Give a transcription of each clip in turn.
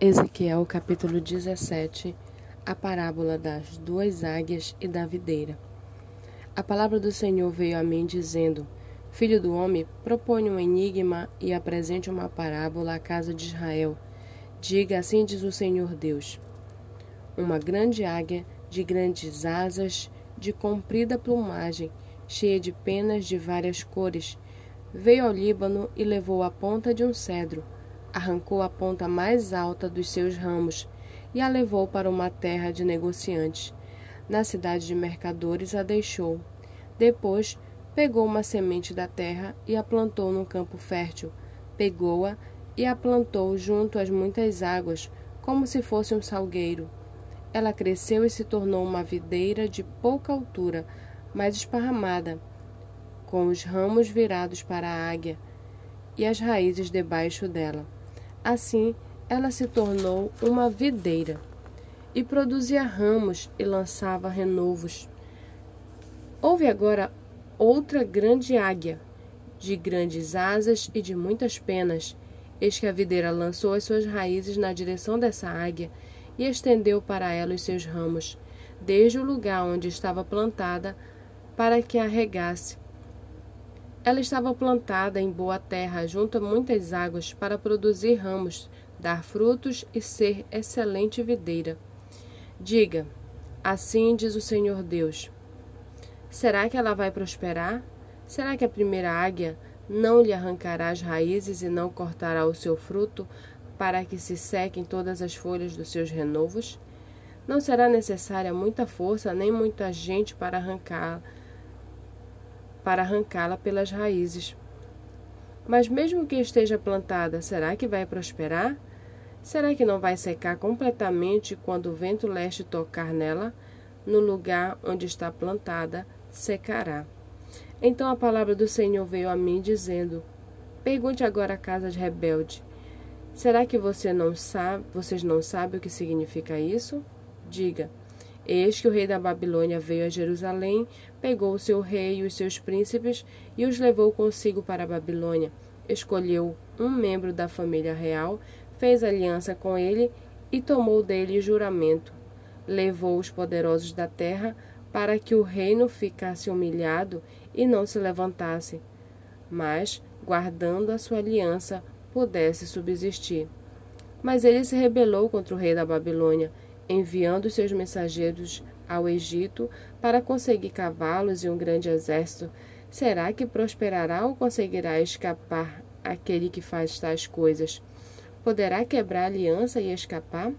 Ezequiel capítulo 17 A parábola das duas águias e da videira. A palavra do Senhor veio a mim, dizendo: Filho do homem, propõe um enigma e apresente uma parábola à casa de Israel. Diga: Assim diz o Senhor Deus: Uma grande águia, de grandes asas, de comprida plumagem, cheia de penas de várias cores, veio ao Líbano e levou a ponta de um cedro arrancou a ponta mais alta dos seus ramos e a levou para uma terra de negociantes. Na cidade de mercadores a deixou. Depois pegou uma semente da terra e a plantou num campo fértil. Pegou-a e a plantou junto às muitas águas, como se fosse um salgueiro. Ela cresceu e se tornou uma videira de pouca altura, mas esparramada, com os ramos virados para a águia e as raízes debaixo dela. Assim, ela se tornou uma videira e produzia ramos e lançava renovos. Houve agora outra grande águia, de grandes asas e de muitas penas. Eis que a videira lançou as suas raízes na direção dessa águia e estendeu para ela os seus ramos, desde o lugar onde estava plantada, para que a regasse ela estava plantada em boa terra, junto a muitas águas, para produzir ramos, dar frutos e ser excelente videira. Diga: Assim diz o Senhor Deus. Será que ela vai prosperar? Será que a primeira águia não lhe arrancará as raízes e não cortará o seu fruto, para que se sequem todas as folhas dos seus renovos? Não será necessária muita força nem muita gente para arrancá-la para arrancá-la pelas raízes. Mas mesmo que esteja plantada, será que vai prosperar? Será que não vai secar completamente quando o vento leste tocar nela? No lugar onde está plantada, secará. Então a palavra do Senhor veio a mim, dizendo: Pergunte agora à casa de rebelde: Será que você não sabe, vocês não sabem o que significa isso? Diga: Eis que o rei da Babilônia veio a Jerusalém, pegou o seu rei e os seus príncipes e os levou consigo para a Babilônia. Escolheu um membro da família real, fez aliança com ele e tomou dele juramento. Levou os poderosos da terra para que o reino ficasse humilhado e não se levantasse, mas, guardando a sua aliança, pudesse subsistir. Mas ele se rebelou contra o rei da Babilônia enviando seus mensageiros ao Egito para conseguir cavalos e um grande exército, será que prosperará ou conseguirá escapar aquele que faz tais coisas? Poderá quebrar a aliança e escapar?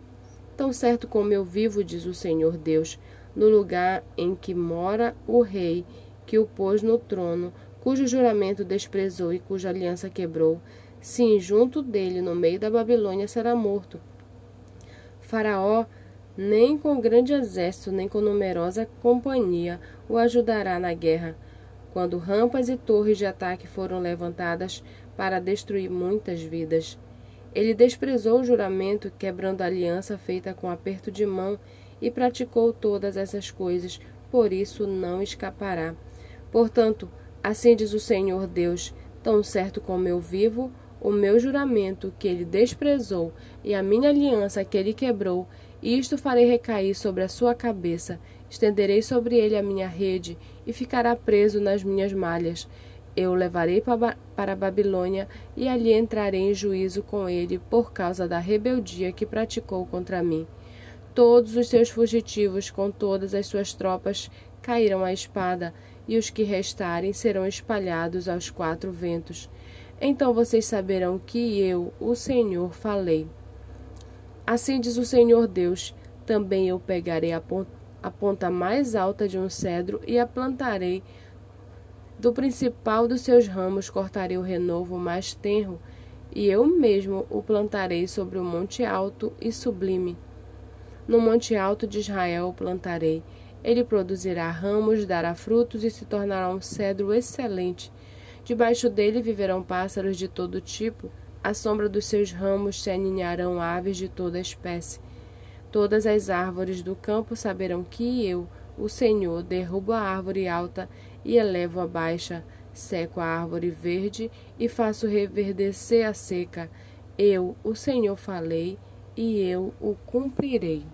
Tão certo como eu vivo, diz o Senhor Deus, no lugar em que mora o rei que o pôs no trono, cujo juramento desprezou e cuja aliança quebrou, sim, junto dele, no meio da Babilônia, será morto. Faraó nem com grande exército, nem com numerosa companhia o ajudará na guerra, quando rampas e torres de ataque foram levantadas para destruir muitas vidas. Ele desprezou o juramento, quebrando a aliança feita com aperto de mão, e praticou todas essas coisas, por isso não escapará. Portanto, assim diz o Senhor Deus: tão certo como eu vivo, o meu juramento que ele desprezou e a minha aliança que ele quebrou, isto farei recair sobre a sua cabeça, estenderei sobre ele a minha rede, e ficará preso nas minhas malhas. Eu o levarei para a Babilônia, e ali entrarei em juízo com ele por causa da rebeldia que praticou contra mim. Todos os seus fugitivos, com todas as suas tropas, cairão à espada, e os que restarem serão espalhados aos quatro ventos. Então vocês saberão que eu, o Senhor, falei. Assim diz o Senhor Deus: também eu pegarei a ponta, a ponta mais alta de um cedro e a plantarei. Do principal dos seus ramos cortarei o renovo mais tenro, e eu mesmo o plantarei sobre o monte alto e sublime. No monte alto de Israel o plantarei. Ele produzirá ramos, dará frutos e se tornará um cedro excelente. Debaixo dele viverão pássaros de todo tipo à sombra dos seus ramos se aninharão aves de toda espécie. Todas as árvores do campo saberão que eu, o Senhor, derrubo a árvore alta e elevo a baixa, seco a árvore verde e faço reverdecer a seca. Eu, o Senhor, falei e eu o cumprirei.